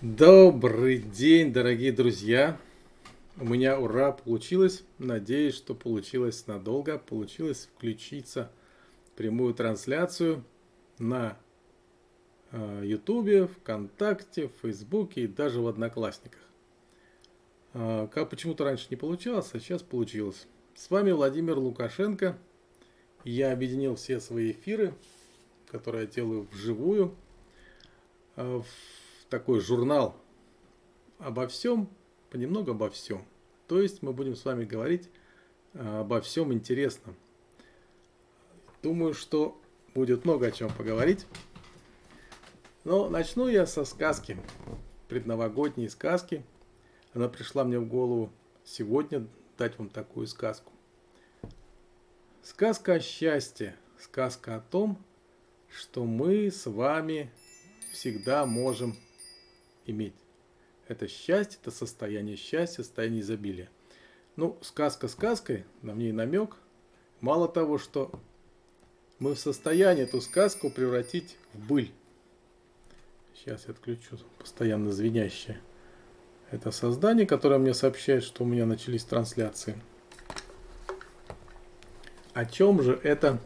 Добрый день, дорогие друзья! У меня ура получилось. Надеюсь, что получилось надолго. Получилось включиться в прямую трансляцию на э, Ютубе, ВКонтакте, в Фейсбуке и даже в Одноклассниках. Э, как почему-то раньше не получалось, а сейчас получилось. С вами Владимир Лукашенко. Я объединил все свои эфиры, которые я делаю вживую, э, в такой журнал обо всем, понемногу обо всем. То есть мы будем с вами говорить э, обо всем интересном. Думаю, что будет много о чем поговорить. Но начну я со сказки, предновогодней сказки. Она пришла мне в голову сегодня дать вам такую сказку. Сказка о счастье, сказка о том, что мы с вами всегда можем иметь. Это счастье, это состояние счастья, состояние изобилия. Ну, сказка сказкой, на мне намек. Мало того, что мы в состоянии эту сказку превратить в быль. Сейчас я отключу постоянно звенящее. Это создание, которое мне сообщает, что у меня начались трансляции. О чем же это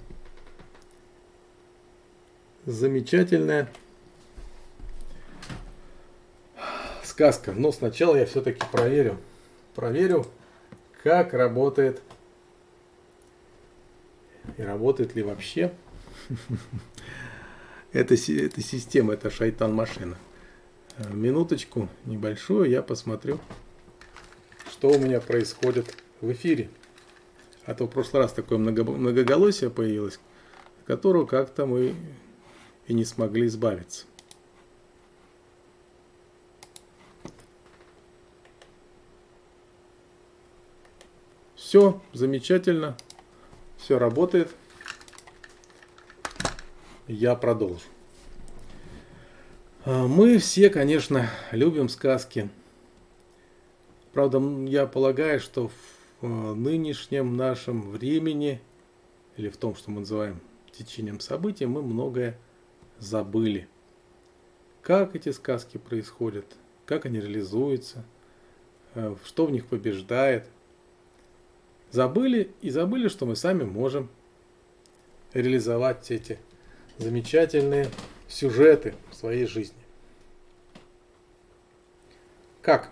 замечательное сказка. Но сначала я все-таки проверю. Проверю, как работает и работает ли вообще эта, эта система, эта шайтан-машина. Э, минуточку небольшую, я посмотрю, что у меня происходит в эфире. А то в прошлый раз такое много, многоголосие появилось, от которого как-то мы и не смогли избавиться. Все замечательно, все работает. Я продолжу. А, мы все, конечно, любим сказки. Правда, я полагаю, что в а, нынешнем нашем времени, или в том, что мы называем течением событий, мы многое забыли. Как эти сказки происходят, как они реализуются, а, что в них побеждает – забыли и забыли, что мы сами можем реализовать эти замечательные сюжеты в своей жизни. Как?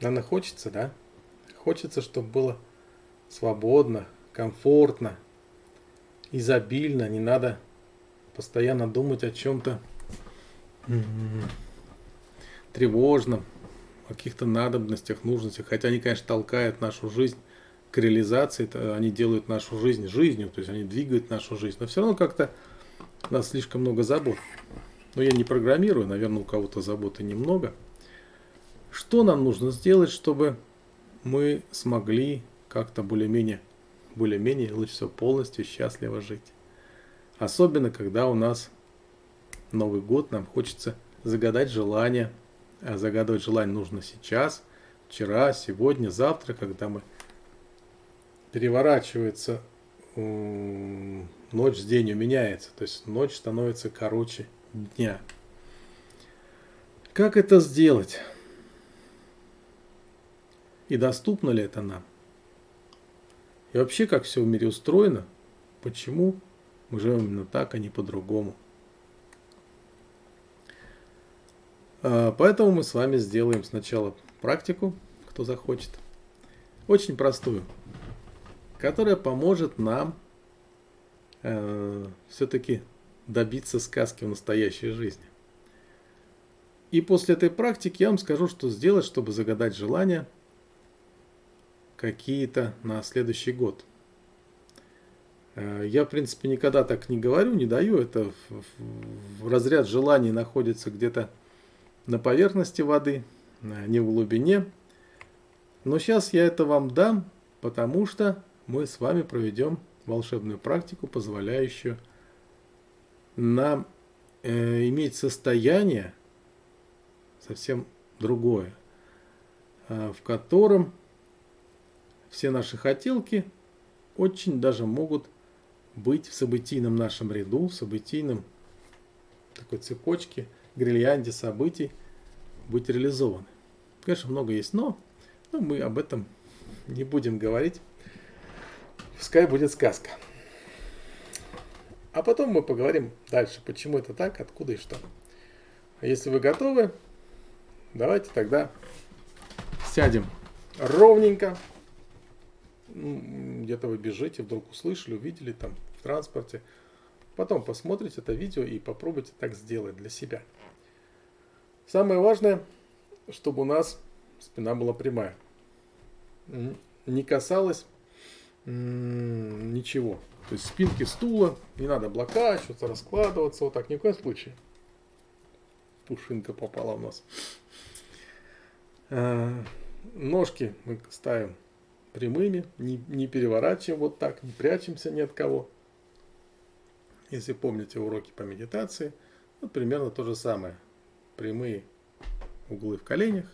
Наверное, хочется, да? Хочется, чтобы было свободно, комфортно, изобильно, не надо постоянно думать о чем-то тревожном, каких-то надобностях, нужностях, хотя они, конечно, толкают нашу жизнь к реализации, они делают нашу жизнь жизнью, то есть они двигают нашу жизнь, но все равно как-то у нас слишком много забот. Но я не программирую, наверное, у кого-то заботы немного. Что нам нужно сделать, чтобы мы смогли как-то более-менее, более-менее, лучше всего полностью счастливо жить? Особенно, когда у нас Новый год, нам хочется загадать желание – загадывать желание нужно сейчас, вчера, сегодня, завтра, когда мы переворачивается ночь с днем меняется, то есть ночь становится короче дня. Как это сделать? И доступно ли это нам? И вообще, как все в мире устроено, почему мы живем именно так, а не по-другому? А, поэтому мы с вами сделаем сначала практику, кто захочет. Очень простую, которая поможет нам э, все-таки добиться сказки в настоящей жизни. И после этой практики я вам скажу, что сделать, чтобы загадать желания какие-то на следующий год. Э, я, в принципе, никогда так не говорю, не даю. Это в, в, в разряд желаний находится где-то на поверхности воды, не в глубине. Но сейчас я это вам дам, потому что мы с вами проведем волшебную практику, позволяющую нам э, иметь состояние совсем другое, э, в котором все наши хотелки очень даже могут быть в событийном нашем ряду, в событийном такой цепочке – грильянде событий быть реализованы. Конечно, много есть но, но мы об этом не будем говорить. Пускай будет сказка. А потом мы поговорим дальше, почему это так, откуда и что. А если вы готовы, давайте тогда сядем ровненько. Где-то вы бежите, вдруг услышали, увидели там в транспорте. Потом посмотрите это видео и попробуйте так сделать для себя. Самое важное, чтобы у нас спина была прямая. Не касалась ничего. То есть спинки стула, не надо облокачиваться, раскладываться, вот так, ни в коем случае. Пушинка попала в нос. А, ножки мы ставим прямыми, не, не переворачиваем вот так, не прячемся ни от кого. Если помните уроки по медитации, вот примерно то же самое. Прямые углы в коленях,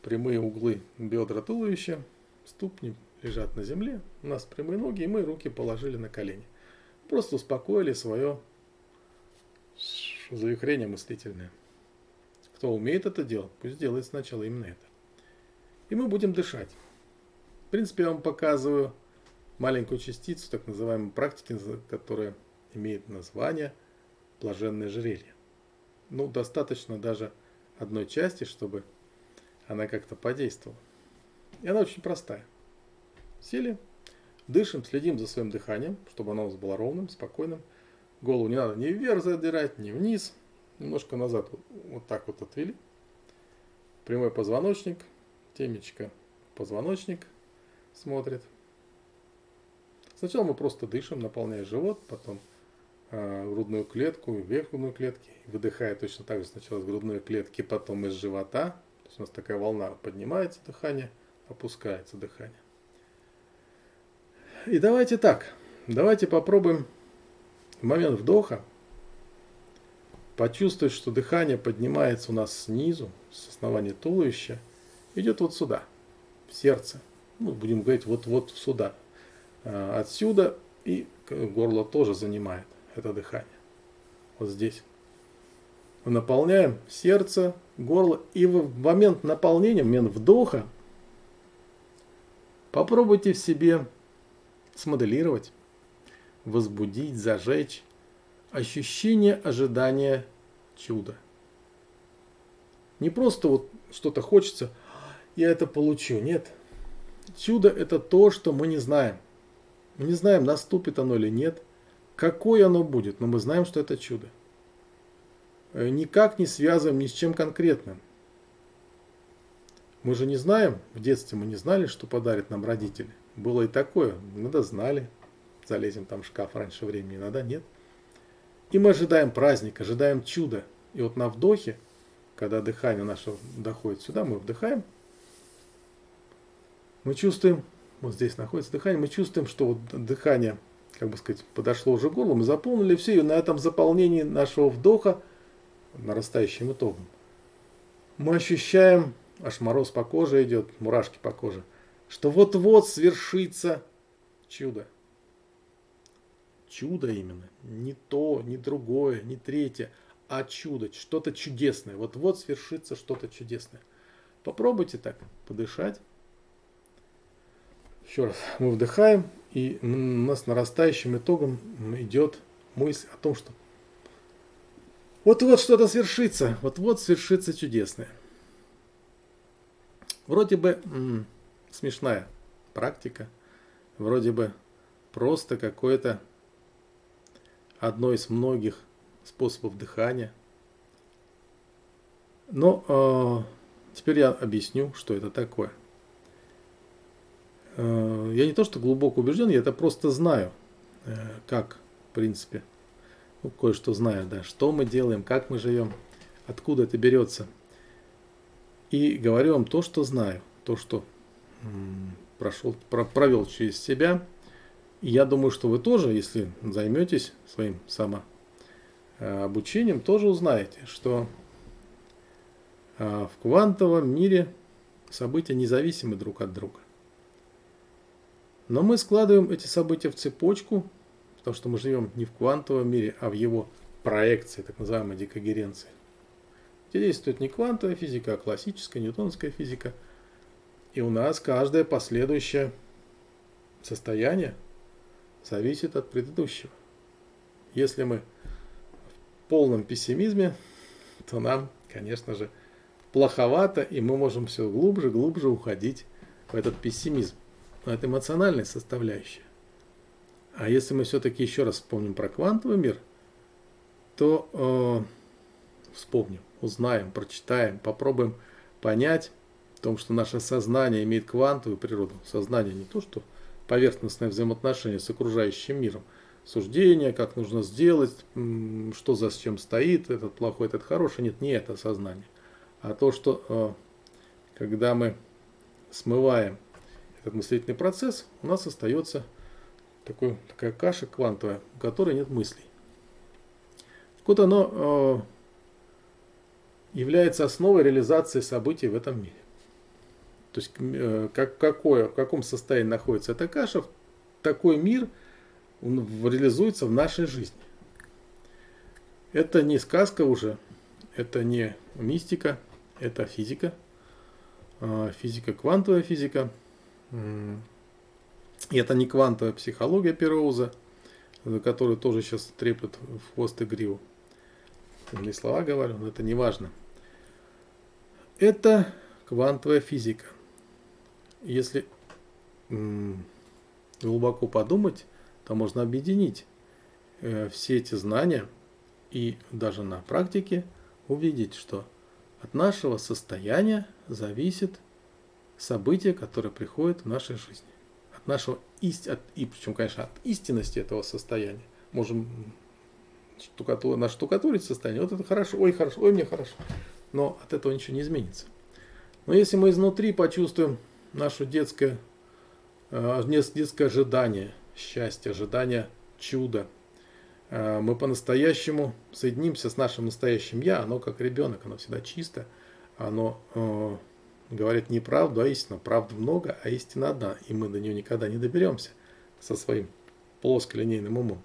прямые углы бедра туловища, ступни лежат на земле, у нас прямые ноги, и мы руки положили на колени. Просто успокоили свое завихрение мыслительное. Кто умеет это делать, пусть делает сначала именно это. И мы будем дышать. В принципе, я вам показываю маленькую частицу так называемой практики, которая имеет название блаженное жерелье. Ну, достаточно даже одной части, чтобы она как-то подействовала. И она очень простая. Сели, дышим, следим за своим дыханием, чтобы оно у нас было ровным, спокойным. Голову не надо ни вверх задирать, ни вниз. Немножко назад вот так вот отвели. Прямой позвоночник, темечко, позвоночник смотрит. Сначала мы просто дышим, наполняя живот, потом грудную клетку, вверх грудной клетки, выдыхая точно так же сначала из грудной клетки, потом из живота. То есть у нас такая волна поднимается дыхание, опускается дыхание. И давайте так, давайте попробуем в момент вдоха почувствовать, что дыхание поднимается у нас снизу, с основания туловища, идет вот сюда, в сердце. Ну, будем говорить, вот-вот сюда. А, отсюда и горло тоже занимает это дыхание. Вот здесь. Мы наполняем сердце, горло. И в момент наполнения, в момент вдоха, попробуйте в себе смоделировать, возбудить, зажечь ощущение ожидания чуда. Не просто вот что-то хочется, я это получу. Нет. Чудо это то, что мы не знаем. Мы не знаем, наступит оно или нет, какое оно будет, но мы знаем, что это чудо. Э, никак не связываем ни с чем конкретным. Мы же не знаем, в детстве мы не знали, что подарит нам родители. Было и такое. Иногда знали. Залезем там в шкаф раньше времени, иногда нет. И мы ожидаем праздника, ожидаем чуда. И вот на вдохе, когда дыхание наше доходит сюда, мы вдыхаем, мы чувствуем, вот здесь находится дыхание, мы чувствуем, что вот дыхание, как бы сказать, подошло уже к горлу, мы заполнили все, и на этом заполнении нашего вдоха, нарастающим итогом, мы ощущаем, аж мороз по коже идет, мурашки по коже – что вот-вот свершится чудо. Чудо именно. Не то, не другое, не третье, а чудо, что-то чудесное. Вот-вот свершится что-то чудесное. Попробуйте так подышать. Еще раз, мы вдыхаем, и у нас нарастающим итогом идет мысль о том, что вот-вот что-то свершится, вот-вот свершится чудесное. Вроде бы смешная практика. Вроде бы просто какое-то одно из многих способов дыхания. Но э, теперь я объясню, что это такое. Э, я не то, что глубоко убежден, я это просто знаю, э, как, в принципе, ну, кое-что знаю, да, что мы делаем, как мы живем, откуда это берется. И говорю вам то, что знаю, то, что прошел, про, провел через себя. И я думаю, что вы тоже, если займетесь своим самообучением, тоже узнаете, что а, в квантовом мире события независимы друг от друга. Но мы складываем эти события в цепочку, потому что мы живем не в квантовом мире, а в его проекции, так называемой декогеренции. где действует не квантовая физика, а классическая ньютоновская физика. И у нас каждое последующее состояние зависит от предыдущего. Если мы в полном пессимизме, то нам, конечно же, плоховато, и мы можем все глубже, глубже уходить в этот пессимизм. Но это эмоциональная составляющая. А если мы все-таки еще раз вспомним про квантовый мир, то э, вспомним, узнаем, прочитаем, попробуем понять в том, что наше сознание имеет квантовую природу. Сознание не то, что поверхностное взаимоотношение с окружающим миром. Суждение, как нужно сделать, что за с чем стоит, этот плохой, этот хороший. Нет, не это сознание. А то, что э, когда мы смываем этот мыслительный процесс, у нас остается такой, такая каша квантовая, у которой нет мыслей. Вот оно э, является основой реализации событий в этом мире. То есть э, как, какое, в каком состоянии находится эта каша, такой мир он реализуется в нашей жизни. Это не сказка уже, это не мистика, это физика, э, физика, квантовая физика. И это не квантовая психология Пероуза, которую тоже сейчас треплет в хвост и гриву. Или слова говорю, но это не важно. Это квантовая физика. Если глубоко подумать, то можно объединить э, все эти знания и даже на практике увидеть, что от нашего состояния зависит событие, которое приходит в нашей жизни. От нашего ист... от... и причем, конечно, от истинности этого состояния. Можем штукатур... наштукатурить состояние. Вот это хорошо, ой, хорошо, ой, мне хорошо. Но от этого ничего не изменится. Но если мы изнутри почувствуем наше детское, э, детское ожидание счастья, ожидание чуда, э, мы по-настоящему соединимся с нашим настоящим я, оно как ребенок, оно всегда чисто, оно э, говорит не правду, а истину. Правды много, а истина одна, и мы до нее никогда не доберемся со своим плосколинейным умом.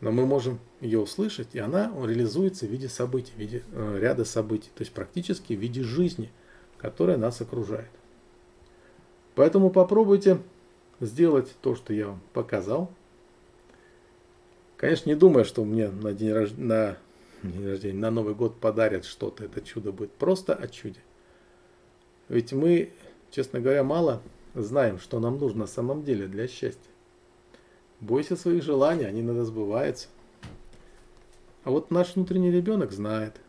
Но мы можем ее услышать, и она реализуется в виде событий, в виде э, ряда событий, то есть практически в виде жизни, которая нас окружает. Поэтому попробуйте сделать то, что я вам показал. Конечно, не думая, что мне на день, рож... на... день рождения, на Новый год подарят что-то, это чудо будет просто о чуде. Ведь мы, честно говоря, мало знаем, что нам нужно на самом деле для счастья. Бойся своих желаний, они иногда сбываются. А вот наш внутренний ребенок знает.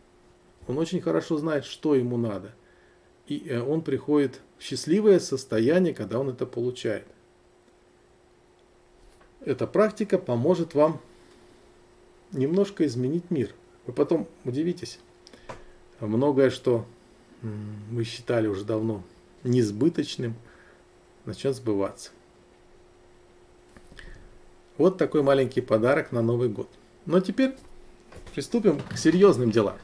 Он очень хорошо знает, что ему надо. И э, он приходит в счастливое состояние, когда он это получает. Эта практика поможет вам немножко изменить мир. Вы потом удивитесь. Многое, что вы считали уже давно несбыточным, начнет сбываться. Вот такой маленький подарок на Новый год. Но теперь приступим к серьезным делам.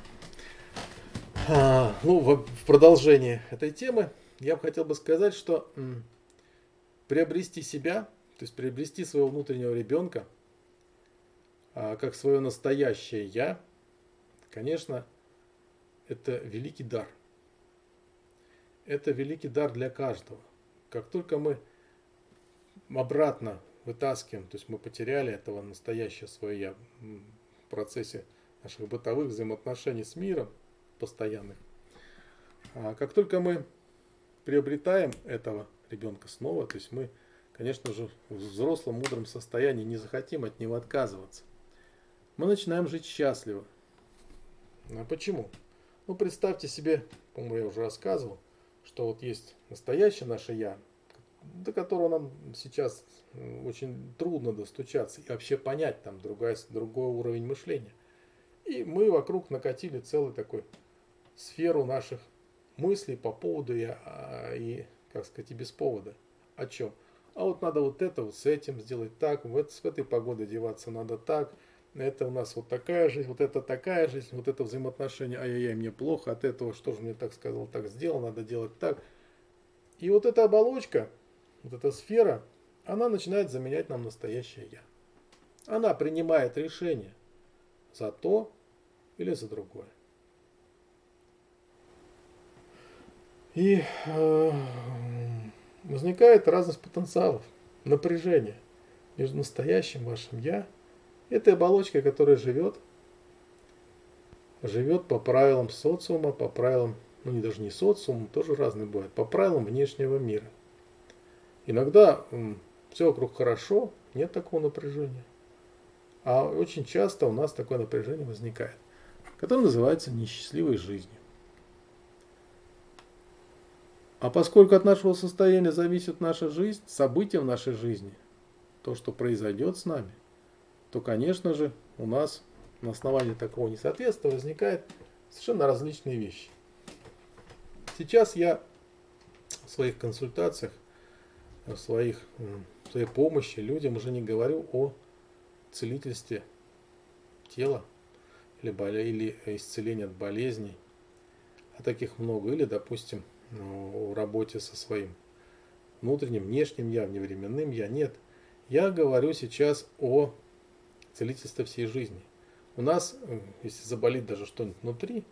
А, ну, в, в продолжение этой темы я бы хотел бы сказать, что м, приобрести себя, то есть приобрести своего внутреннего ребенка, а, как свое настоящее я, конечно, это великий дар. Это великий дар для каждого. Как только мы обратно вытаскиваем, то есть мы потеряли этого настоящее свое я в процессе наших бытовых взаимоотношений с миром постоянных. А как только мы приобретаем этого ребенка снова, то есть мы, конечно же, в взрослом мудром состоянии не захотим от него отказываться. Мы начинаем жить счастливо. А почему? Ну, представьте себе, по-моему, я уже рассказывал, что вот есть настоящее наше «я», до которого нам сейчас очень трудно достучаться и вообще понять там другая, другой уровень мышления. И мы вокруг накатили целый такой сферу наших мыслей по поводу и, а, и как сказать, и без повода. О чем? А вот надо вот это вот с этим сделать так, вот с этой погодой одеваться надо так, это у нас вот такая жизнь, вот это такая жизнь, вот это взаимоотношение, ай-яй-яй, мне плохо, от этого что же мне так сказал, так сделал, надо делать так. И вот эта оболочка, вот эта сфера, она начинает заменять нам настоящее я. Она принимает решение за то или за другое. И э, возникает разность потенциалов, напряжение между настоящим вашим «я» этой оболочкой, которая живет, живет по правилам социума, по правилам, ну не даже не социума, тоже разные бывают, по правилам внешнего мира. Иногда все вокруг хорошо, нет такого напряжения. А очень часто у нас такое напряжение возникает, которое называется несчастливой жизнью. А поскольку от нашего состояния зависит наша жизнь, события в нашей жизни, то, что произойдет с нами, то, конечно же, у нас на основании такого несоответствия возникают совершенно различные вещи. Сейчас я в своих консультациях, в, своих, в своей помощи людям уже не говорю о целительстве тела или, или исцелении от болезней. А таких много. Или, допустим, в работе со своим внутренним, внешним я, вневременным я. Нет. Я говорю сейчас о целительстве всей жизни. У нас, если заболит даже что-нибудь внутри,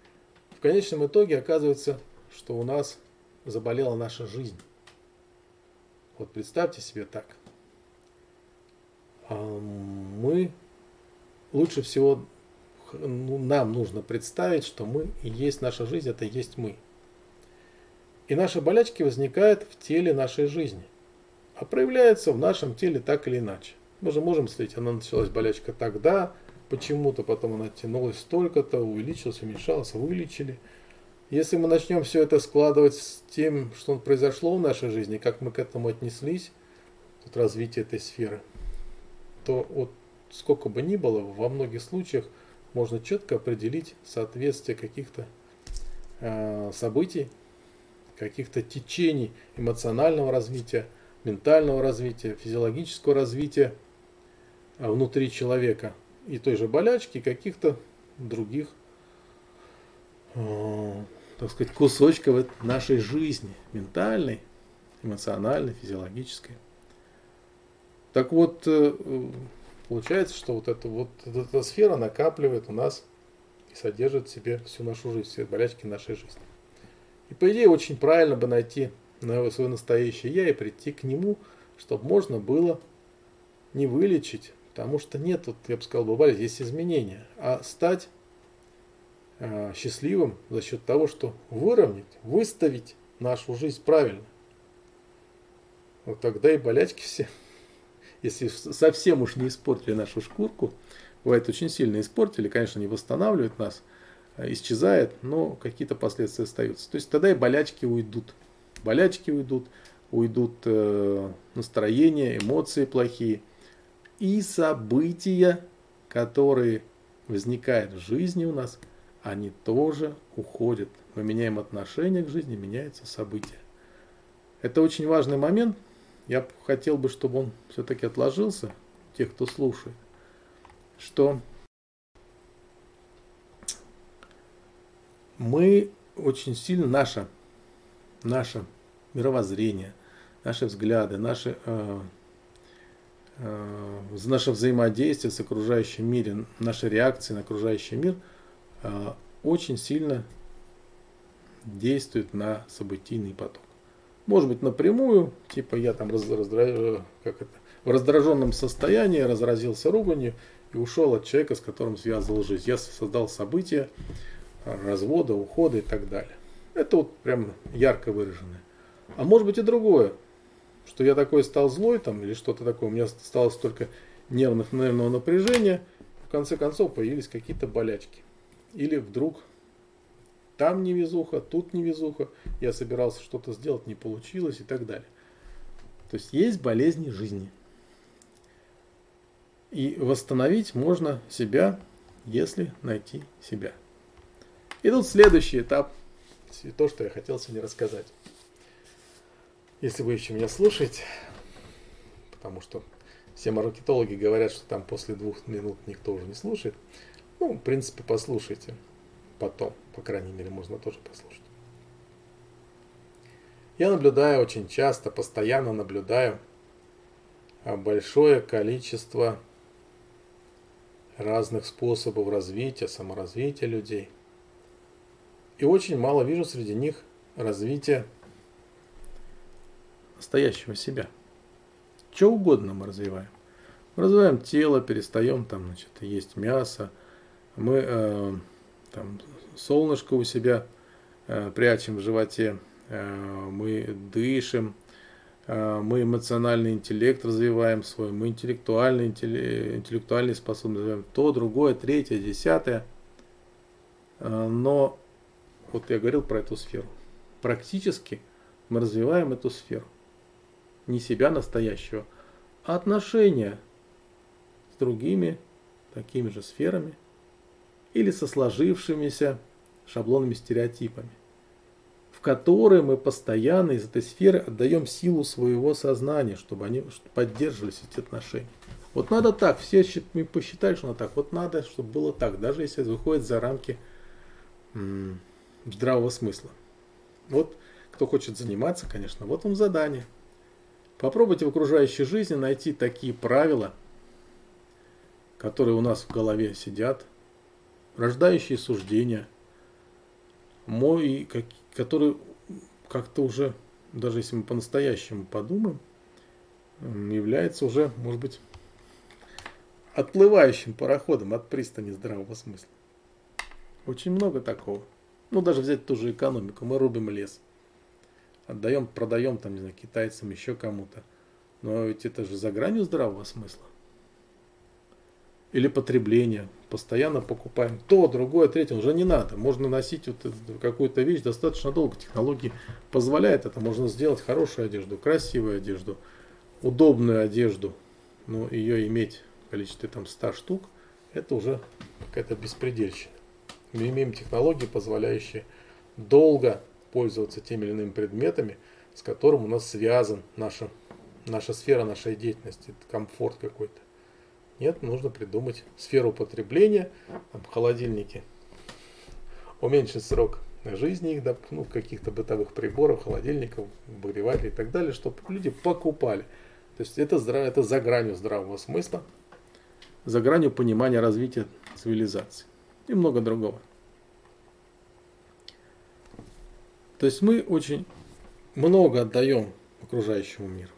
в конечном итоге оказывается, что у нас заболела наша жизнь. Вот представьте себе так. А мы лучше всего ну, нам нужно представить, что мы и есть наша жизнь, это и есть мы. И наши болячки возникают в теле нашей жизни, а проявляются в нашем теле так или иначе. Мы же можем следить, она началась болячка тогда, почему-то, потом она тянулась столько-то, увеличилась, уменьшалась, вылечили. Если мы начнем все это складывать с тем, что произошло в нашей жизни, как мы к этому отнеслись, тут развитие этой сферы, то вот сколько бы ни было, во многих случаях можно четко определить соответствие каких-то э, событий каких-то течений эмоционального развития, ментального развития, физиологического развития внутри человека и той же болячки, каких-то других, э, так сказать, кусочков нашей жизни, ментальной, эмоциональной, физиологической. Так вот, э, получается, что вот эта вот эта сфера накапливает у нас и содержит в себе всю нашу жизнь, все болячки нашей жизни. И по идее очень правильно бы найти свое настоящее я и прийти к нему, чтобы можно было не вылечить, потому что нет, вот, я бы сказал, бывали здесь изменения, а стать э, счастливым за счет того, что выровнять, выставить нашу жизнь правильно. Вот тогда и болячки все, если совсем уж не испортили нашу шкурку, бывает очень сильно испортили, конечно, не восстанавливают нас – исчезает, но какие-то последствия остаются. То есть тогда и болячки уйдут. Болячки уйдут, уйдут э, настроения, эмоции плохие. И события, которые возникают в жизни у нас, они тоже уходят. Мы меняем отношение к жизни, меняются события. Это очень важный момент. Я хотел бы, чтобы он все-таки отложился, тех, кто слушает, что мы очень сильно, наше, наше мировоззрение, наши взгляды, наши, э, э, наше взаимодействие с окружающим миром, наши реакции на окружающий мир э, очень сильно действуют на событийный поток. Может быть напрямую, типа я там раз, раздра... как это, в раздраженном состоянии разразился руганью и ушел от человека, с которым связывал жизнь. Я создал событие, развода, ухода и так далее. Это вот прям ярко выраженное. А может быть и другое, что я такой стал злой там или что-то такое, у меня стало столько нервных, нервного напряжения, в конце концов появились какие-то болячки. Или вдруг там невезуха, тут невезуха, я собирался что-то сделать, не получилось и так далее. То есть есть болезни жизни. И восстановить можно себя, если найти себя. И тут следующий этап, то, что я хотел сегодня рассказать. Если вы еще меня слушаете, потому что все маркетологи говорят, что там после двух минут никто уже не слушает, ну, в принципе, послушайте. Потом, по крайней мере, можно тоже послушать. Я наблюдаю очень часто, постоянно наблюдаю а, большое количество разных способов развития, саморазвития людей – и очень мало вижу среди них развития настоящего себя. Что угодно мы развиваем. Мы развиваем тело, перестаем там, значит, есть мясо. Мы э, там солнышко у себя э, прячем в животе. Э, мы дышим. Э, мы эмоциональный интеллект развиваем свой. Мы интеллектуальный, интеллектуальные способности развиваем. То, другое, третье, десятое. Э, но вот я говорил про эту сферу. Практически мы развиваем эту сферу. Не себя настоящего, а отношения с другими такими же сферами или со сложившимися шаблонными стереотипами, в которые мы постоянно из этой сферы отдаем силу своего сознания, чтобы они поддерживались эти отношения. Вот надо так, все посчитали, что надо так. Вот надо, чтобы было так, даже если это выходит за рамки здравого смысла. Вот кто хочет заниматься, конечно, вот вам задание. Попробуйте в окружающей жизни найти такие правила – которые у нас в голове сидят, рождающие суждения, мой, как, которые как-то уже, даже если мы по-настоящему подумаем, является уже, может быть, отплывающим пароходом от пристани здравого смысла. Очень много такого. Ну, даже взять ту же экономику. Мы рубим лес. Отдаем, продаем, там, не знаю, китайцам, еще кому-то. Но ведь это же за гранью здравого смысла или потребление. Постоянно покупаем то, другое, третье. Уже не надо. Можно носить вот какую-то вещь достаточно долго. Технологии позволяют это. Можно сделать хорошую одежду, красивую одежду, удобную одежду. Но ее иметь в количестве там 100 штук, это уже какая-то беспредельщина. Мы имеем технологии, позволяющие долго пользоваться теми или иными предметами, с которым у нас связан наша, наша сфера нашей деятельности, комфорт какой-то. Нет, нужно придумать сферу потребления, там, холодильники, уменьшить срок жизни их, ну, каких-то бытовых приборов, холодильников, обогревателей и так далее, чтобы люди покупали. То есть это, это за гранью здравого смысла, за гранью понимания развития цивилизации и много другого. То есть мы очень много отдаем окружающему миру.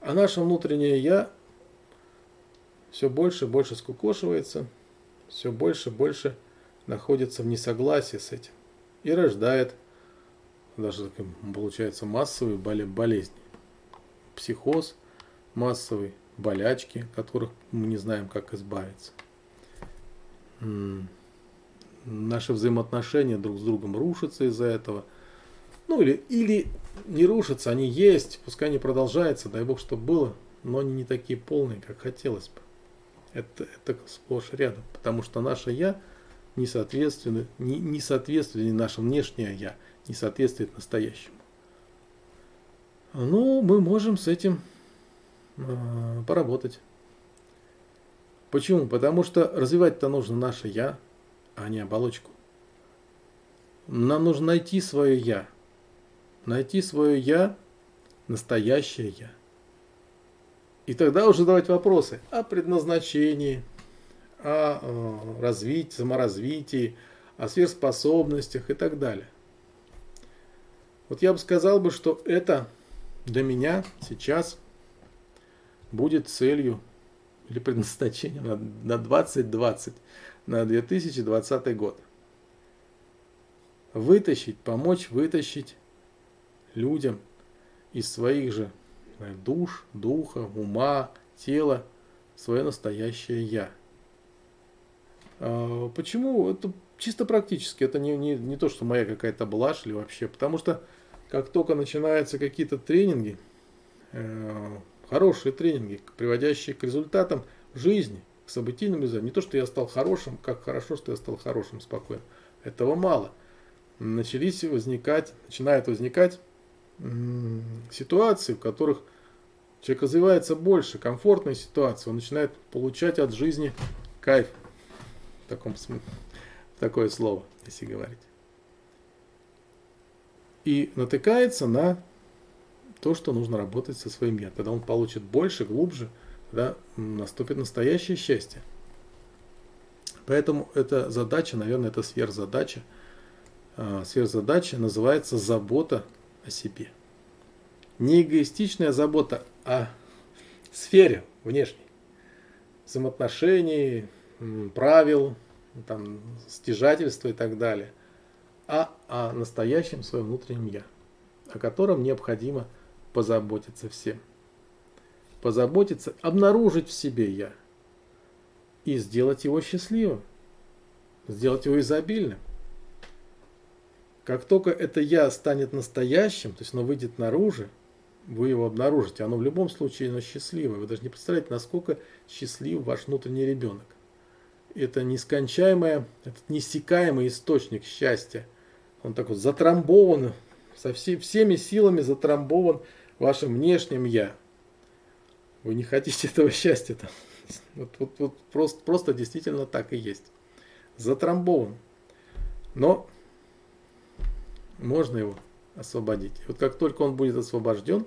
А наше внутреннее «я» все больше и больше скукошивается, все больше и больше находится в несогласии с этим и рождает даже получается массовые болезни. Психоз массовый, болячки, которых мы не знаем, как избавиться. Наши взаимоотношения друг с другом рушатся из-за этого. Ну или, или не рушатся, они есть, пускай не продолжаются, дай бог, чтобы было, но они не такие полные, как хотелось бы. Это, это сплошь рядом, потому что наше «я» не соответствует, не, не соответствует, наше внешнее «я» не соответствует настоящему. Ну, мы можем с этим э, поработать. Почему? Потому что развивать-то нужно наше «я», а не оболочку. Нам нужно найти свое «я». Найти свое «я», настоящее «я». И тогда уже задавать вопросы о предназначении, о э, развитии, саморазвитии, о сверхспособностях и так далее. Вот я бы сказал бы, что это для меня сейчас будет целью или предназначением на, на 2020, на 2020 год. Вытащить, помочь вытащить людям из своих же душ, духа, ума, тела, свое настоящее я. А, почему? Это чисто практически, это не, не, не то, что моя какая-то блажь или вообще, потому что как только начинаются какие-то тренинги, э, хорошие тренинги, приводящие к результатам жизни, к событийным результатам, не то, что я стал хорошим, как хорошо, что я стал хорошим спокойно, этого мало. Начались возникать, начинают возникать ситуации, в которых человек развивается больше, комфортная ситуация, он начинает получать от жизни кайф. В таком смысле, такое слово, если говорить. И натыкается на то, что нужно работать со своим я. Тогда он получит больше, глубже, тогда наступит настоящее счастье. Поэтому эта задача, наверное, это сверхзадача. А, сверхзадача называется забота о себе. не эгоистичная забота о сфере внешней, взаимоотношений, правил, там, стяжательства и так далее, а о настоящем своем внутреннем «я», о котором необходимо позаботиться всем. Позаботиться, обнаружить в себе «я» и сделать его счастливым, сделать его изобильным. Как только это «я» станет настоящим, то есть оно выйдет наружу, вы его обнаружите, оно в любом случае оно счастливое. Вы даже не представляете, насколько счастлив ваш внутренний ребенок. Это нескончаемый, этот неиссякаемый источник счастья. Он так вот затрамбован, со всей, всеми силами затрамбован вашим внешним «я». Вы не хотите этого счастья там. Вот, вот, вот просто, просто действительно так и есть. Затрамбован. Но можно его освободить. И вот как только он будет освобожден,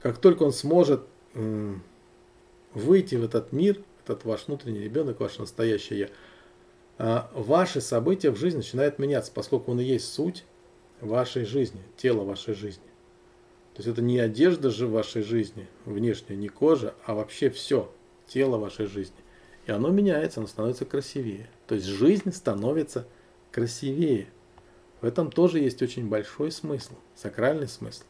как только он сможет выйти в этот мир, этот ваш внутренний ребенок, ваше настоящее я, а, ваши события в жизни начинают меняться, поскольку он и есть суть вашей жизни, тело вашей жизни. То есть это не одежда же вашей жизни, внешняя, не кожа, а вообще все, тело вашей жизни. И оно меняется, оно становится красивее. То есть жизнь становится красивее. В этом тоже есть очень большой смысл, сакральный смысл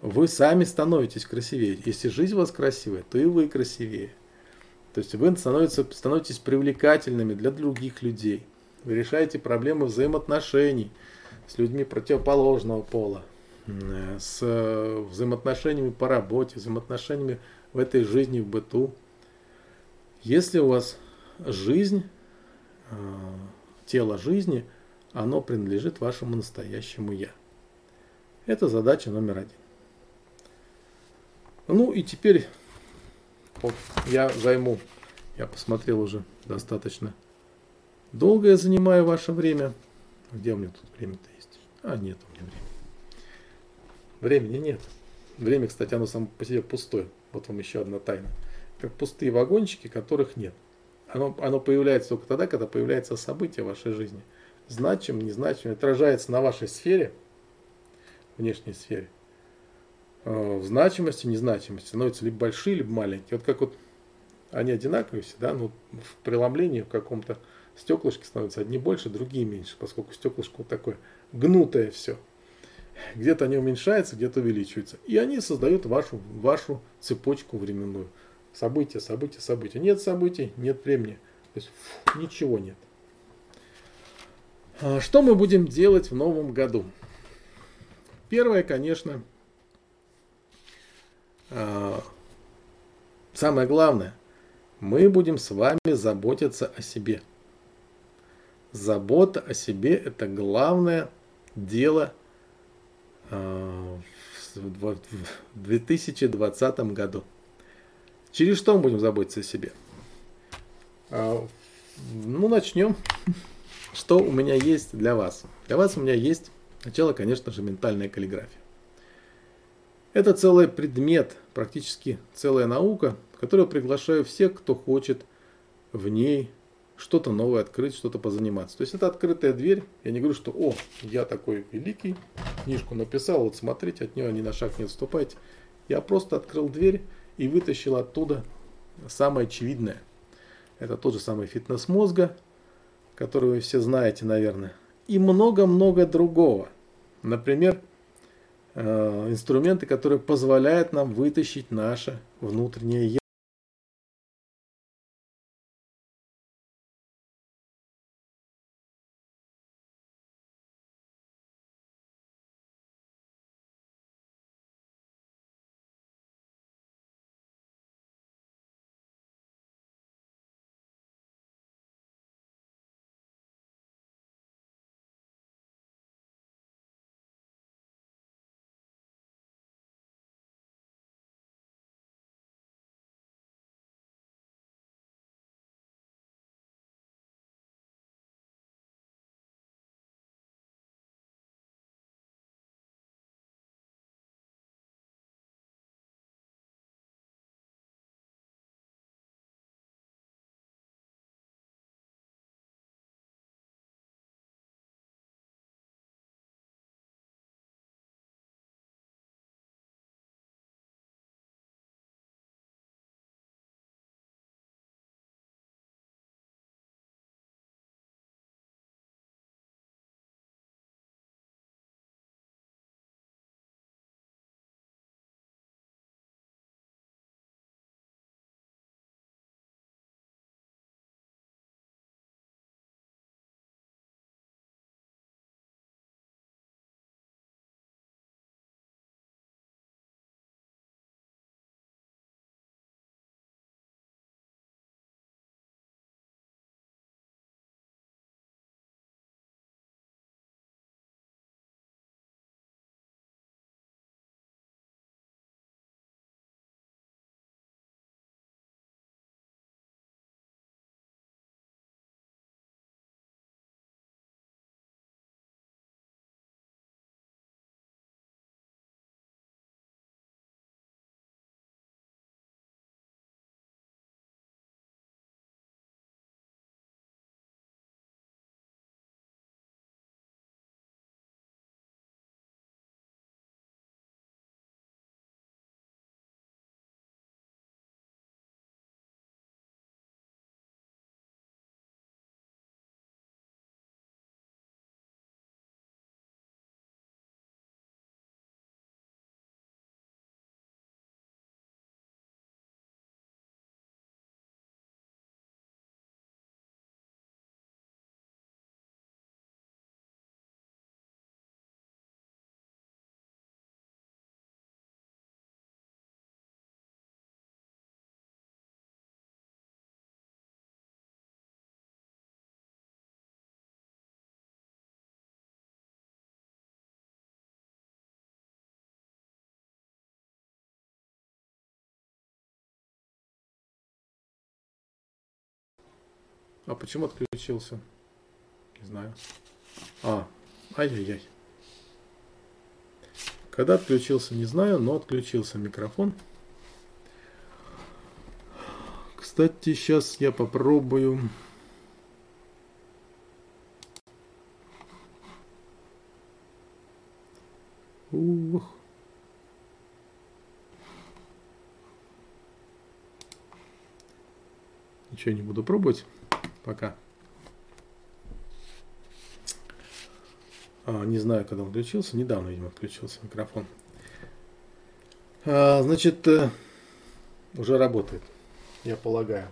вы сами становитесь красивее. Если жизнь у вас красивая, то и вы красивее. То есть вы становитесь, становитесь привлекательными для других людей. Вы решаете проблемы взаимоотношений с людьми противоположного пола, с э, взаимоотношениями по работе, взаимоотношениями в этой жизни, в быту. Если у вас жизнь, э, тело жизни, оно принадлежит вашему настоящему «я». Это задача номер один. Ну и теперь вот, я займу, я посмотрел уже достаточно долго я занимаю ваше время. Где у меня тут время-то есть? А, нет у меня времени. Времени нет. Время, кстати, оно само по себе пустое. Вот вам еще одна тайна. Как пустые вагончики, которых нет. Оно, оно появляется только тогда, когда появляется событие в вашей жизни. Значим, незначим, отражается на вашей сфере, внешней сфере – Э, в значимости, незначимости становятся либо большие, либо маленькие. Вот как вот они одинаковые всегда, но в преломлении в каком-то стеклышке становятся одни больше, другие меньше, поскольку стеклышко вот такое гнутое все. Где-то они уменьшаются, где-то увеличиваются. И они создают вашу, вашу цепочку временную. События, события, события. Нет событий, нет времени. То есть фу, ничего нет. А что мы будем делать в новом году? Первое, конечно, а, самое главное, мы будем с вами заботиться о себе. Забота о себе – это главное дело в 2020 году. Через что мы будем заботиться о себе? А, ну, начнем. Что у меня есть для вас? Для вас у меня есть сначала, конечно же, ментальная каллиграфия. Это целый предмет, практически целая наука, которую приглашаю всех, кто хочет в ней что-то новое открыть, что-то позаниматься. То есть это открытая дверь. Я не говорю, что о, я такой великий, книжку написал, вот смотрите, от нее ни на шаг не отступайте. Я просто открыл дверь и вытащил оттуда самое очевидное. Это тот же самый фитнес мозга, который вы все знаете, наверное. И много-много другого. Например, Э, инструменты, которые позволяют нам вытащить наше внутреннее А почему отключился? Не знаю. А, ай-яй-яй. Когда отключился, не знаю, но отключился микрофон. Кстати, сейчас я попробую... Ух. Ничего не буду пробовать пока. А, не знаю, когда он включился. Недавно, видимо, отключился микрофон. А, значит, э, уже работает, я полагаю.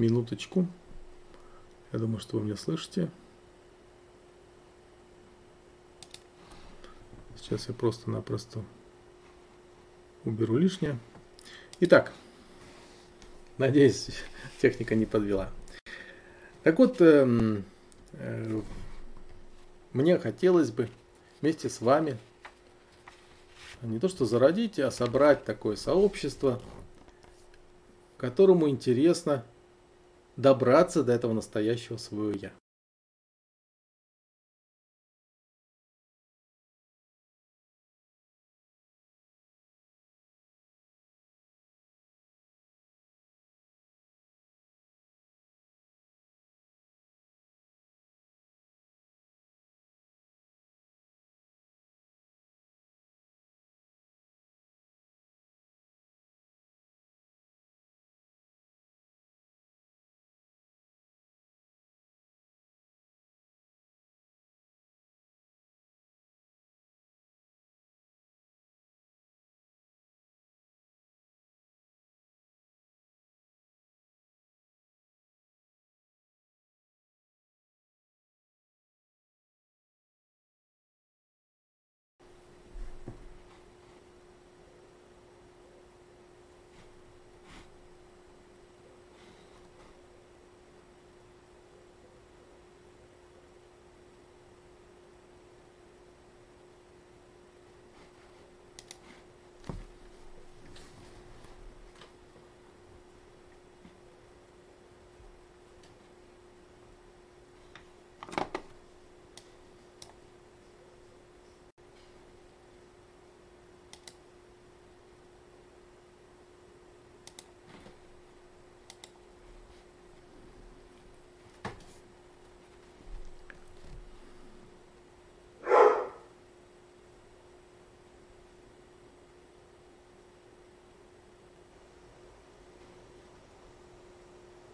Минуточку. Я думаю, что вы меня слышите. Сейчас я просто-напросто уберу лишнее. Итак, надеюсь, техника не подвела. Так вот, э, э, мне хотелось бы вместе с вами не то что зародить, а собрать такое сообщество, которому интересно добраться до этого настоящего своего я.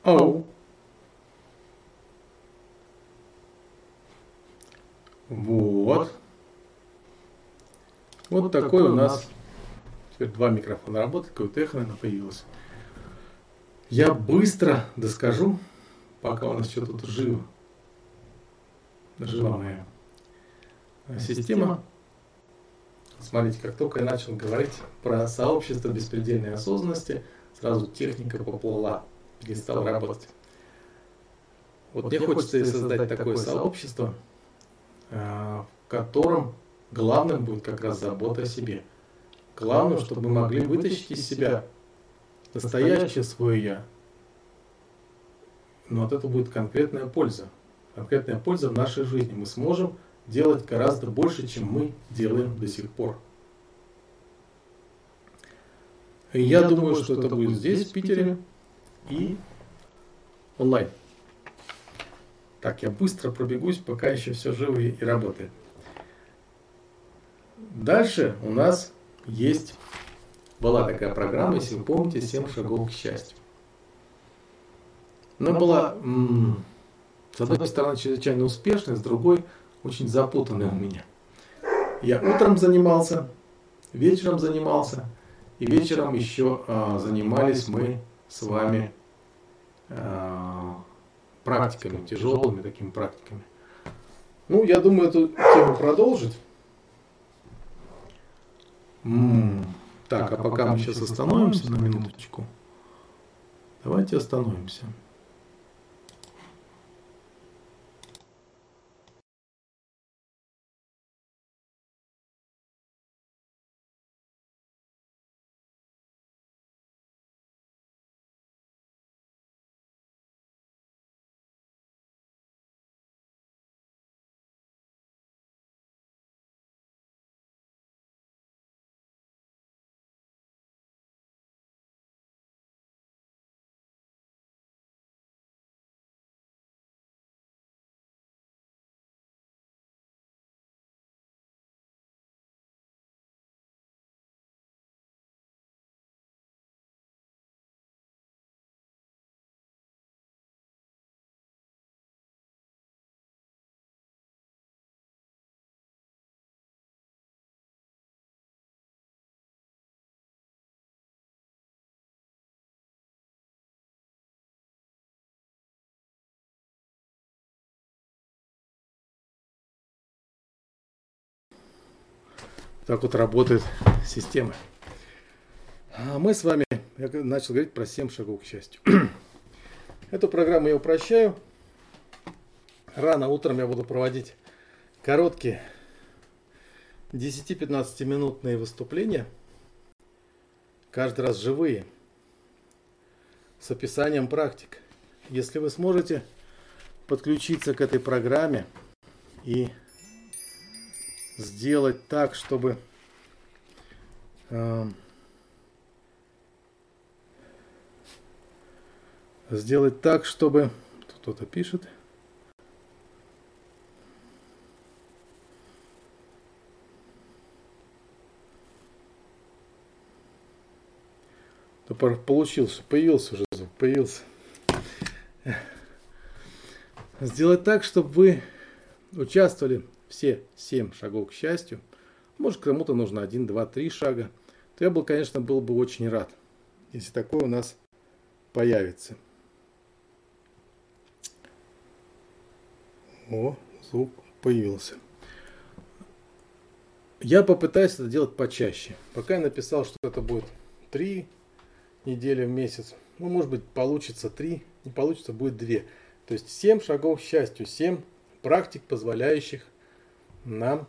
Оу. Вот. Вот, вот такой, у нас. Теперь два микрофона работают, какое-то эхо, наверное, появилось. Я быстро доскажу, пока у нас что тут живо. Жива моя система. Смотрите, как только я начал говорить про сообщество беспредельной осознанности, сразу техника поплыла перестал работать. Вот мне хочется создать такое сообщество, а, в котором главным будет как раз забота о себе. Главное, чтобы мы могли вытащить из себя настоящее свое «я». Но от этого будет конкретная польза. Конкретная польза в нашей жизни. Мы сможем делать гораздо больше, чем мы делаем до сих пор. И я, я думаю, что это будет здесь, в Питере и онлайн. Так, я быстро пробегусь, пока еще все живо и работает. Дальше у нас есть, была такая программа, если вы помните, 7 шагов к счастью. Она была, с одной стороны, чрезвычайно успешной, с другой, очень запутанной у меня. Я утром занимался, вечером занимался, и вечером еще а, занимались мы с вами практиками, тяжелыми такими практиками. Ну, я думаю, эту тему продолжить. М-м. Так, а пока мы сейчас остановимся на минуточку. Давайте остановимся. Так вот работает система. А мы с вами, я начал говорить про 7 шагов к счастью. Эту программу я упрощаю. Рано утром я буду проводить короткие 10-15 минутные выступления. Каждый раз живые. С описанием практик. Если вы сможете подключиться к этой программе и сделать так, чтобы э, сделать так, чтобы кто-то пишет. Получился, появился уже звук, появился. Сделать так, чтобы вы участвовали все семь шагов к счастью, может кому-то нужно один, два, три шага, то я бы, конечно, был бы очень рад, если такое у нас появится. О, звук появился. Я попытаюсь это делать почаще. Пока я написал, что это будет три недели в месяц. Ну, может быть, получится три, не получится, будет две. То есть семь шагов к счастью, семь практик, позволяющих нам,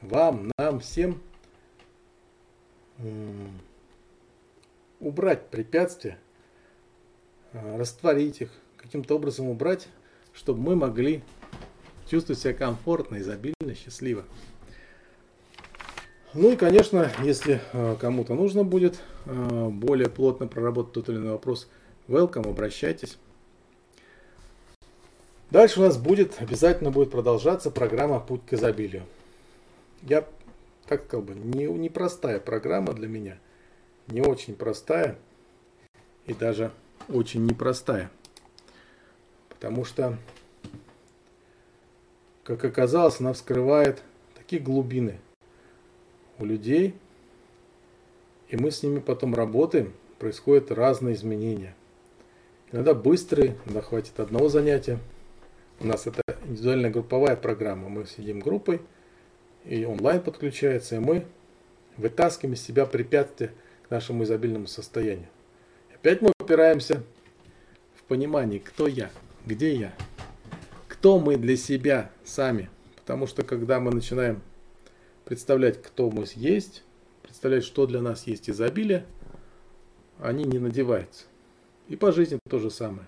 вам, нам всем убрать препятствия, а, растворить их, каким-то образом убрать, чтобы мы могли чувствовать себя комфортно, изобильно, счастливо. Ну и, конечно, если а, кому-то нужно будет а, более плотно проработать тот или иной вопрос, welcome, обращайтесь. Дальше у нас будет, обязательно будет продолжаться программа «Путь к изобилию». Я, как сказал бы, не, непростая программа для меня, не очень простая и даже очень непростая. Потому что, как оказалось, она вскрывает такие глубины у людей, и мы с ними потом работаем, происходят разные изменения. Иногда быстрые, иногда хватит одного занятия – у нас это индивидуальная групповая программа. Мы сидим группой, и онлайн подключается, и мы вытаскиваем из себя препятствия к нашему изобильному состоянию. Опять мы опираемся в понимании, кто я, где я, кто мы для себя сами. Потому что когда мы начинаем представлять, кто мы есть, представлять, что для нас есть изобилие, они не надеваются. И по жизни то же самое.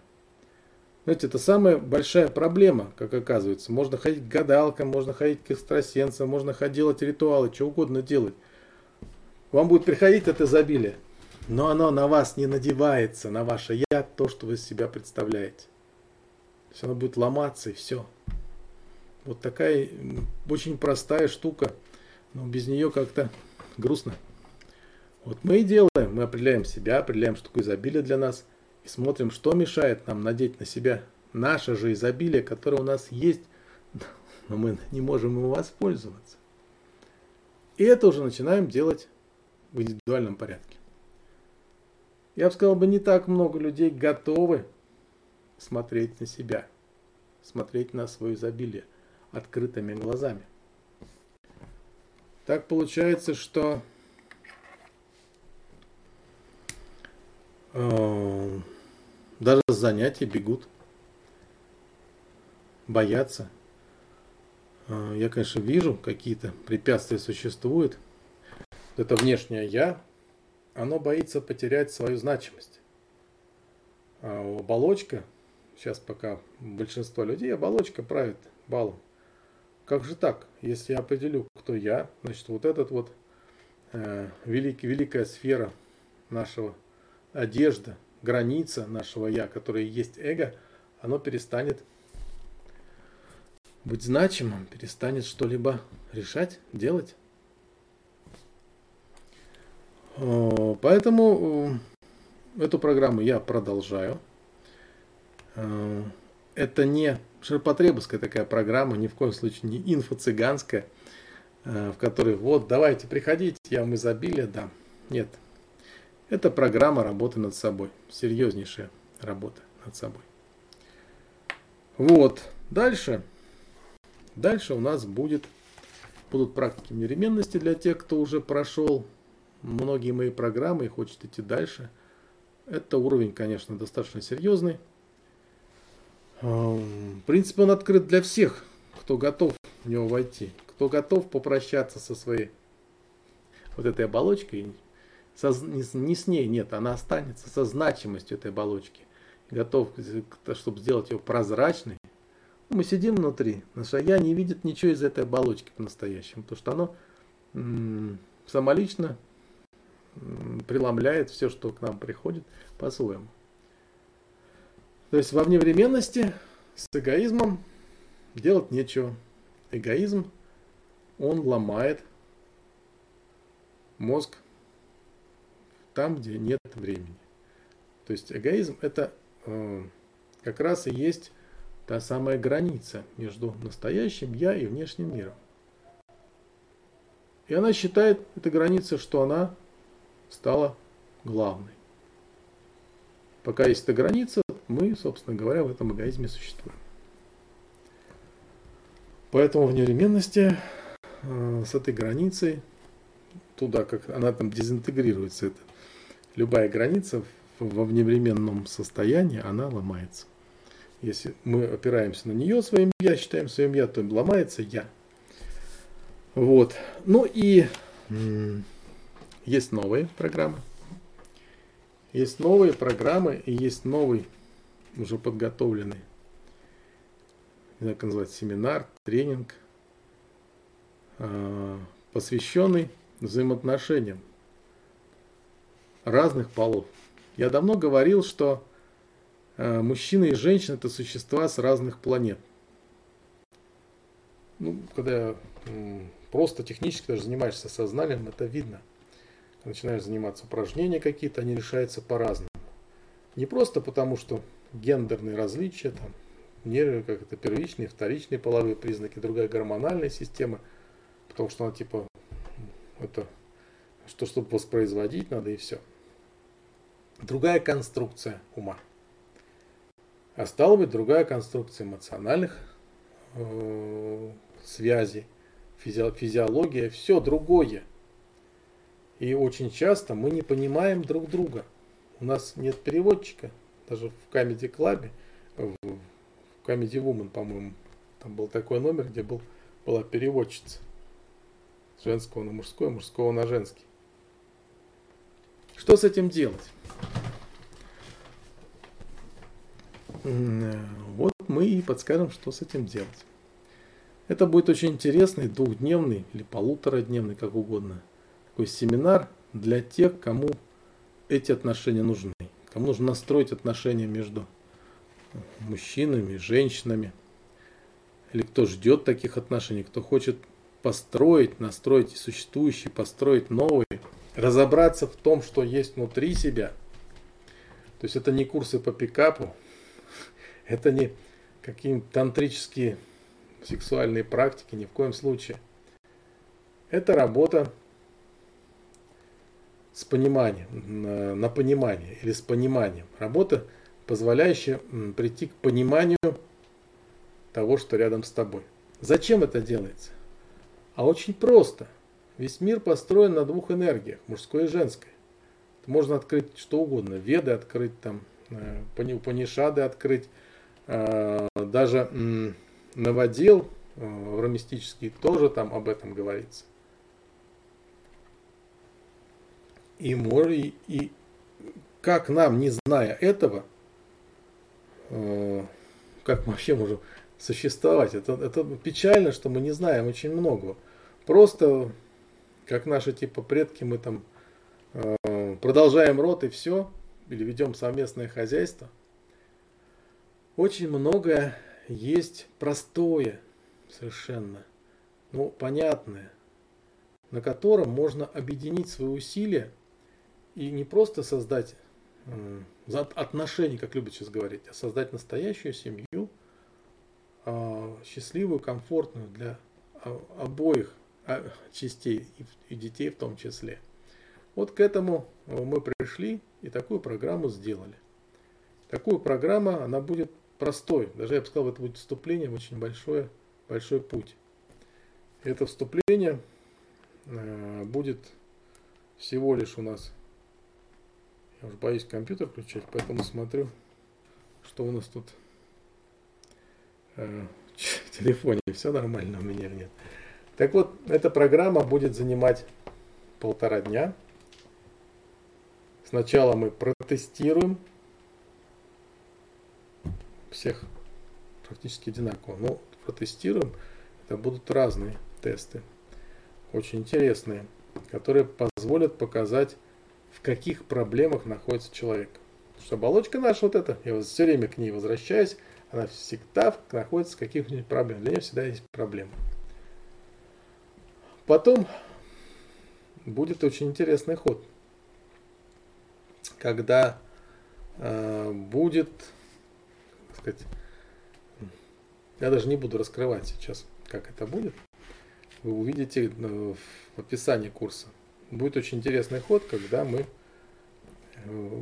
Знаете, это самая большая проблема, как оказывается. Можно ходить к гадалкам, можно ходить к экстрасенсам, можно ходить делать ритуалы, что угодно делать. Вам будет приходить это изобилие, но оно на вас не надевается, на ваше я, то, что вы из себя представляете. То есть оно будет ломаться и все. Вот такая очень простая штука, но без нее как-то грустно. Вот мы и делаем, мы определяем себя, определяем, что такое изобилие для нас – и смотрим, что мешает нам надеть на себя наше же изобилие, которое у нас есть, но мы не можем им воспользоваться. И это уже начинаем делать в индивидуальном порядке. Я бы сказал, бы не так много людей готовы смотреть на себя, смотреть на свое изобилие открытыми глазами. Так получается, что даже с занятий бегут, боятся. А, я, конечно, вижу, какие-то препятствия существуют. Это внешнее я, оно боится потерять свою значимость. А оболочка, сейчас пока большинство людей, оболочка правит балом. Как же так? Если я определю, кто я, значит вот этот вот э, велик, великая сфера нашего одежда, граница нашего я, которая есть эго, оно перестанет быть значимым, перестанет что-либо решать, делать. Э, поэтому э, эту программу я продолжаю. Э, это не ширпотребовская такая программа, ни в коем случае не инфо-цыганская, в которой вот давайте приходите, я вам изобилие дам. Нет. Это программа работы над собой. Серьезнейшая работа над собой. Вот. Дальше. Дальше у нас будет, будут практики миременности для тех, кто уже прошел многие мои программы и хочет идти дальше. Это уровень, конечно, достаточно серьезный. В принципе, он открыт для всех, кто готов в него войти, кто готов попрощаться со своей вот этой оболочкой. Со, не, не с ней, нет, она останется со значимостью этой оболочки. Готов, чтобы сделать ее прозрачной. Мы сидим внутри, наша я не видит ничего из этой оболочки по-настоящему, потому что оно м- самолично преломляет все, что к нам приходит, по-своему. То есть во вневременности с эгоизмом делать нечего. Эгоизм, он ломает мозг там, где нет времени. То есть эгоизм это э, как раз и есть та самая граница между настоящим я и внешним миром. И она считает, эта граница, что она стала главной. Пока есть эта граница, мы, собственно говоря, в этом эгоизме существуем. Поэтому в неременности э, с этой границей, туда, как она там дезинтегрируется, это, любая граница во вневременном состоянии, она ломается. Если мы опираемся на нее своим я, считаем своим я, то ломается я. Вот. Ну и есть новые программы. Есть новые программы и есть новый, уже подготовленный, как назвать, семинар, тренинг, а, посвященный взаимоотношениям разных полов. Я давно говорил, что а, мужчина и женщина это существа с разных планет. Ну, когда просто технически даже занимаешься сознанием, это видно – начинаешь заниматься упражнения какие-то, они решаются по-разному. Не просто потому, что гендерные различия, там, нервы, как это первичные, вторичные половые признаки, другая гормональная система, потому что она типа это что чтобы воспроизводить надо и все. Другая конструкция ума. А стало быть, другая конструкция эмоциональных э, связей, физи физиология, все другое. И очень часто мы не понимаем друг друга. У нас нет переводчика. Даже в Comedy Club, в Comedy Woman, по-моему, там был такой номер, где был, была переводчица. Женского на мужской, мужского на женский. Что с этим делать? Вот мы и подскажем, что с этим делать. Это будет очень интересный двухдневный или полуторадневный, как угодно, такой семинар для тех, кому эти отношения нужны. Кому нужно настроить отношения между мужчинами, женщинами. Или кто ждет таких отношений, кто хочет построить, настроить существующие, построить новые, разобраться в том, что есть внутри себя. То есть это не курсы по пикапу, это не какие-нибудь тантрические сексуальные практики, ни в коем случае. Это работа с пониманием, на понимание или с пониманием. Работа, позволяющая прийти к пониманию того, что рядом с тобой. Зачем это делается? А очень просто. Весь мир построен на двух энергиях, мужской и женской. Можно открыть что угодно, веды открыть там, Панишады открыть, даже новодел ромистический тоже там об этом говорится. И, и, и как нам, не зная этого, как мы вообще можем существовать? Это, это печально, что мы не знаем очень многого. Просто, как наши типа предки, мы там э, продолжаем род и все, или ведем совместное хозяйство. Очень многое есть простое совершенно, ну, понятное, на котором можно объединить свои усилия и не просто создать э, отношения, как любят сейчас говорить, а создать настоящую семью, счастливую, комфортную для обоих а, частей и детей в том числе. Вот к этому мы пришли и такую программу сделали. Такую программу, она будет простой. Даже я бы сказал, это будет вступление в очень большой, большой путь. Это вступление э, будет всего лишь у нас, я уже боюсь компьютер включать, поэтому смотрю, что у нас тут э, в телефоне. Все нормально у меня нет. Так вот, эта программа будет занимать полтора дня. Сначала мы протестируем всех практически одинаково. Но протестируем, это будут разные тесты, очень интересные, которые позволят показать, в каких проблемах находится человек. Потому что оболочка наша вот эта, я все время к ней возвращаюсь, она всегда находится в каких-нибудь проблемах. Для нее всегда есть проблемы. Потом будет очень интересный ход, когда э, будет, так сказать, я даже не буду раскрывать сейчас, как это будет. Вы увидите э, в описании курса. Будет очень интересный ход, когда мы э,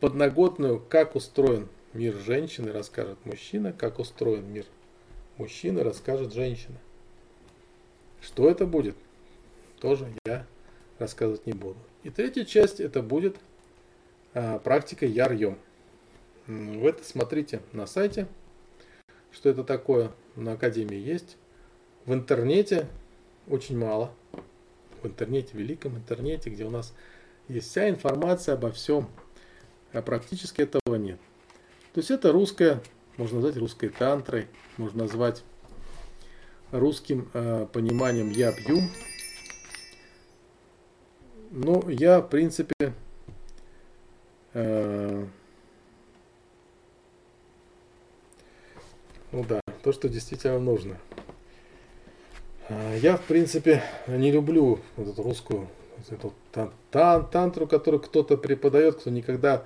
подноготную, как устроен мир женщины, расскажет мужчина, как устроен мир мужчины, расскажет женщина. Что это будет, тоже я рассказывать не буду. И третья часть это будет а, практика Яр-Йом. Вы это смотрите на сайте, что это такое. На Академии есть. В интернете очень мало. В интернете, в великом интернете, где у нас есть вся информация обо всем. А практически этого нет. То есть это русская, можно назвать русской тантрой, можно назвать русским э, пониманием я пью. Ну, я, в принципе, э, ну да, то, что действительно нужно. Э, я, в принципе, не люблю вот эту русскую вот эту тан тан тантру, которую кто-то преподает, кто никогда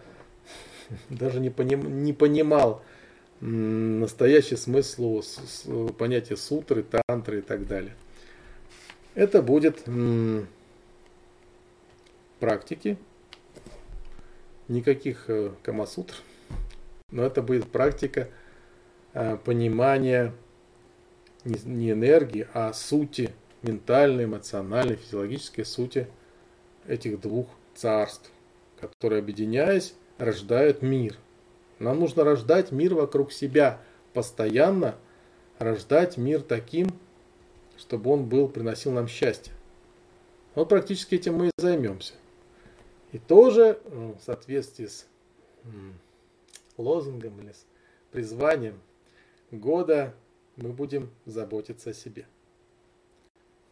даже не, поним, не понимал, настоящий смысл понятия сутры, тантры и так далее. Это будет практики, никаких э, камасутр, но это будет практика э, понимания не энергии, а сути, ментальной, эмоциональной, физиологической сути этих двух царств, которые, объединяясь, рождают мир – нам нужно рождать мир вокруг себя, постоянно рождать мир таким, чтобы он был, приносил нам счастье. Вот практически этим мы и займемся. И тоже ну, в соответствии с лозунгом или с призванием года мы будем заботиться о себе.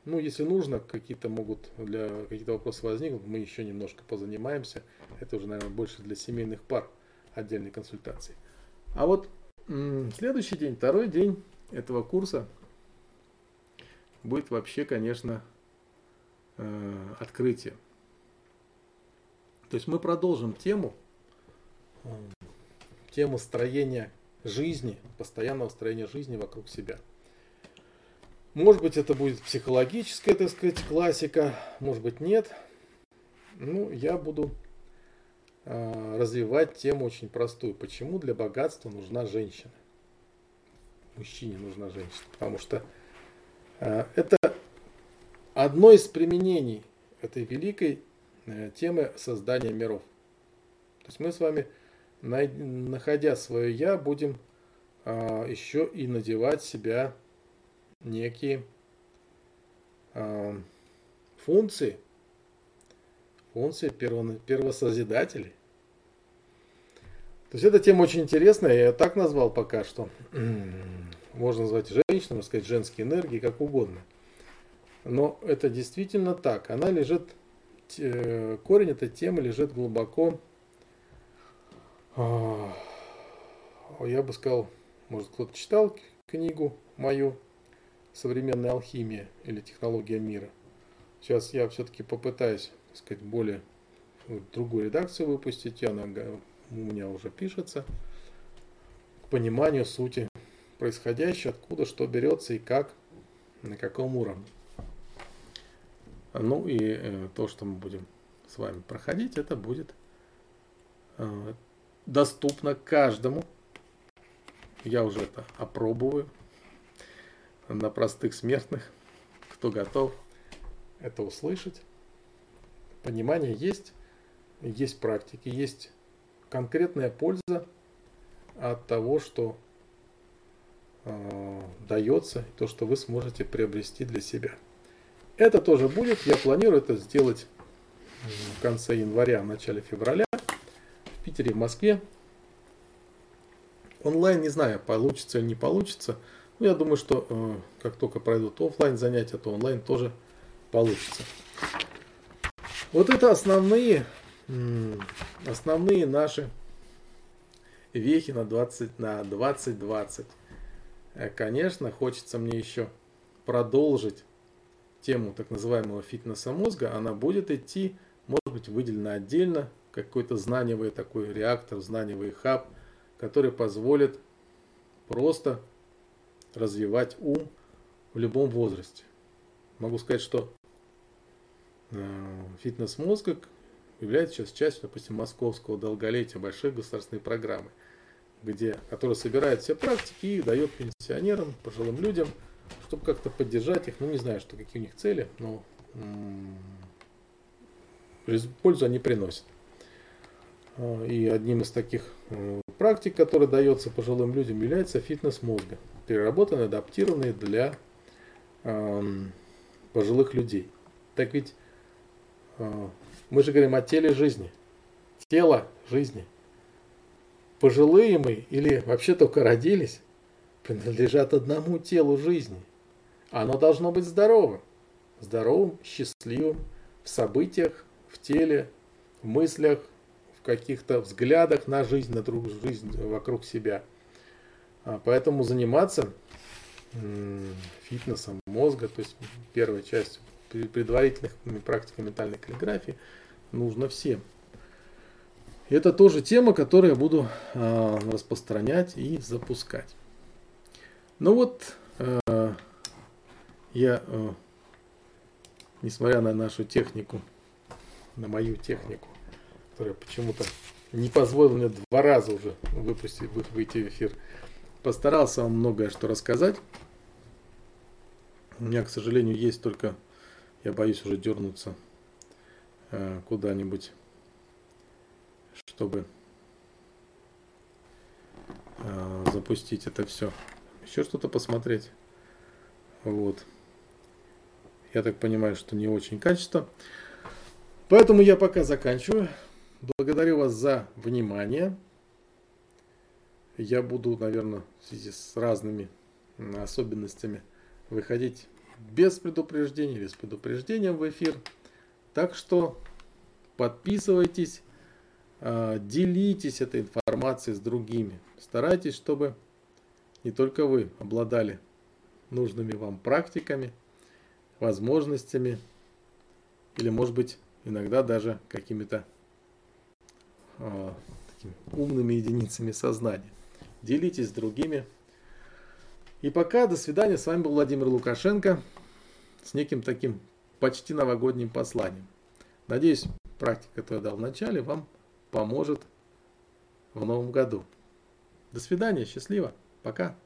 Ну, если нужно, какие-то могут для какие-то вопросы возникнут, мы еще немножко позанимаемся. Это уже, наверное, больше для семейных пар отдельной консультации. А вот следующий день, второй день этого курса будет вообще, конечно, э, открытие. То есть мы продолжим тему, тему строения жизни, постоянного строения жизни вокруг себя. Может быть, это будет психологическая, так сказать, классика, может быть, нет. Ну, я буду Э, развивать тему очень простую. Почему для богатства нужна женщина? Мужчине нужна женщина. Потому что э, это одно из применений этой великой э, темы создания миров. То есть мы с вами находя свое я, будем а, еще и надевать себя некие а, функции, функции перво, первосозидателей. То есть эта тема очень интересная, я ее так назвал пока что. Можно назвать женщину, можно сказать женские энергии, как угодно. Но это действительно так. Она лежит, э, корень этой темы лежит глубоко, а, я бы сказал, может кто-то читал книгу мою «Современная алхимия» или «Технология мира». Сейчас я все-таки попытаюсь, так сказать, более другую редакцию выпустить. Она у меня уже пишется. К пониманию сути происходящего, откуда что берется и как, на каком уровне. Ну и э, то, что мы будем с вами проходить, это будет э, доступно каждому. Я уже это опробую на простых смертных, кто готов это услышать. Понимание есть, есть практики, есть конкретная польза от того, что э, дается, то, что вы сможете приобрести для себя. Это тоже будет, я планирую это сделать в конце января, в начале февраля в Питере, в Москве. Онлайн не знаю, получится или не получится. Но я думаю, что э, как только пройдут офлайн занятия, то онлайн тоже получится. Вот это основные, основные наши вехи на 20, на 2020. Э, конечно, хочется мне еще продолжить тему так называемого фитнеса мозга. Она будет идти, может быть, выделена отдельно, какой-то знаниевый такой реактор, знаниевый хаб, который позволит просто развивать ум в любом возрасте. Могу сказать, что э, фитнес мозга является сейчас частью, допустим, московского долголетия, большой государственной программы, где, которая собирает все практики и дает пенсионерам, пожилым людям, чтобы как-то поддержать их. Ну, не знаю, что какие у них цели, но пользу они приносят. А, и одним из таких э, практик, который дается пожилым людям, является фитнес мозга, переработанный, адаптированный для пожилых людей. Так ведь а, мы же говорим о теле жизни. Тело жизни. Пожилые мы или вообще только родились, принадлежат одному телу жизни. Оно должно быть здоровым. Здоровым, счастливым в событиях, в теле, в мыслях, в каких-то взглядах на жизнь, на друг, жизнь вокруг себя. А, поэтому заниматься фитнесом мозга, то есть первая часть предварительных практик ментальной каллиграфии, нужно всем. Это тоже тема, которую я буду э, распространять и запускать. Ну вот, э, я, э, несмотря на нашу технику, на мою технику, которая почему-то не позволила мне два раза уже выпустить, выйти в эфир, постарался вам многое что рассказать. У меня, к сожалению, есть только, я боюсь уже дернуться э, куда-нибудь, чтобы э, запустить это все. Еще что-то посмотреть. Вот. Я так понимаю, что не очень качество. Поэтому я пока заканчиваю. Благодарю вас за внимание. Я буду, наверное, в связи с разными особенностями выходить без предупреждения или с предупреждением в эфир. Так что подписывайтесь, а, делитесь этой информацией с другими. Старайтесь, чтобы не только вы обладали нужными вам практиками, возможностями или, может быть, иногда даже какими-то э, умными единицами сознания. Делитесь с другими. И пока, до свидания. С вами был Владимир Лукашенко с неким таким почти новогодним посланием. Надеюсь, практика, которую я дал в начале, вам поможет в новом году. До свидания, счастливо, пока.